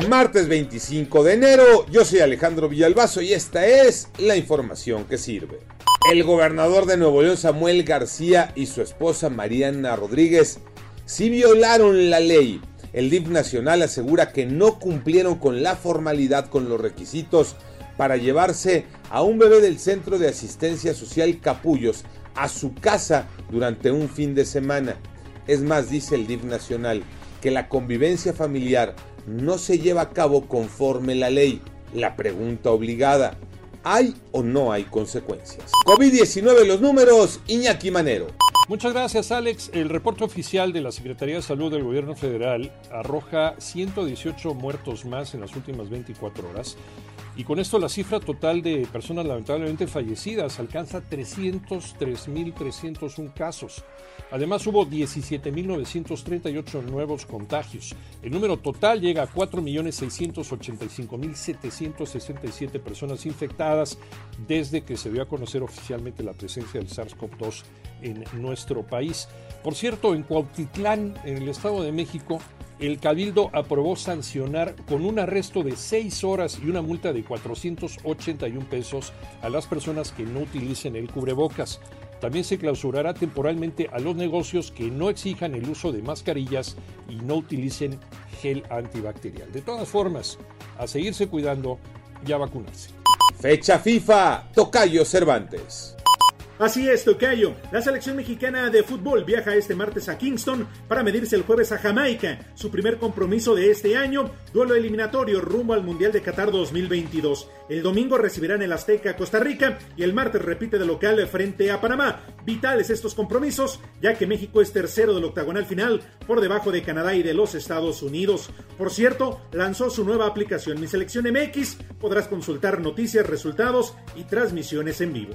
Martes 25 de enero, yo soy Alejandro Villalbazo y esta es la información que sirve. El gobernador de Nuevo León, Samuel García, y su esposa Mariana Rodríguez sí violaron la ley. El DIF nacional asegura que no cumplieron con la formalidad con los requisitos para llevarse a un bebé del Centro de Asistencia Social Capullos a su casa durante un fin de semana. Es más, dice el DIF nacional, que la convivencia familiar no se lleva a cabo conforme la ley. La pregunta obligada, ¿hay o no hay consecuencias? COVID-19 los números, Iñaki Manero. Muchas gracias Alex. El reporte oficial de la Secretaría de Salud del Gobierno Federal arroja 118 muertos más en las últimas 24 horas y con esto la cifra total de personas lamentablemente fallecidas alcanza 303.301 casos. Además hubo 17.938 nuevos contagios. El número total llega a 4.685.767 personas infectadas desde que se dio a conocer oficialmente la presencia del SARS-CoV-2 en nuestro país. Por cierto, en Cuautitlán, en el Estado de México, el Cabildo aprobó sancionar con un arresto de 6 horas y una multa de 481 pesos a las personas que no utilicen el cubrebocas. También se clausurará temporalmente a los negocios que no exijan el uso de mascarillas y no utilicen gel antibacterial. De todas formas, a seguirse cuidando y a vacunarse. Fecha FIFA, Tocayo Cervantes. Así es, Tocayo. La selección mexicana de fútbol viaja este martes a Kingston para medirse el jueves a Jamaica, su primer compromiso de este año, duelo eliminatorio rumbo al Mundial de Qatar 2022. El domingo recibirán el Azteca Costa Rica y el martes repite de local frente a Panamá. Vitales estos compromisos, ya que México es tercero del octagonal final por debajo de Canadá y de los Estados Unidos. Por cierto, lanzó su nueva aplicación Mi Selección MX. Podrás consultar noticias, resultados y transmisiones en vivo.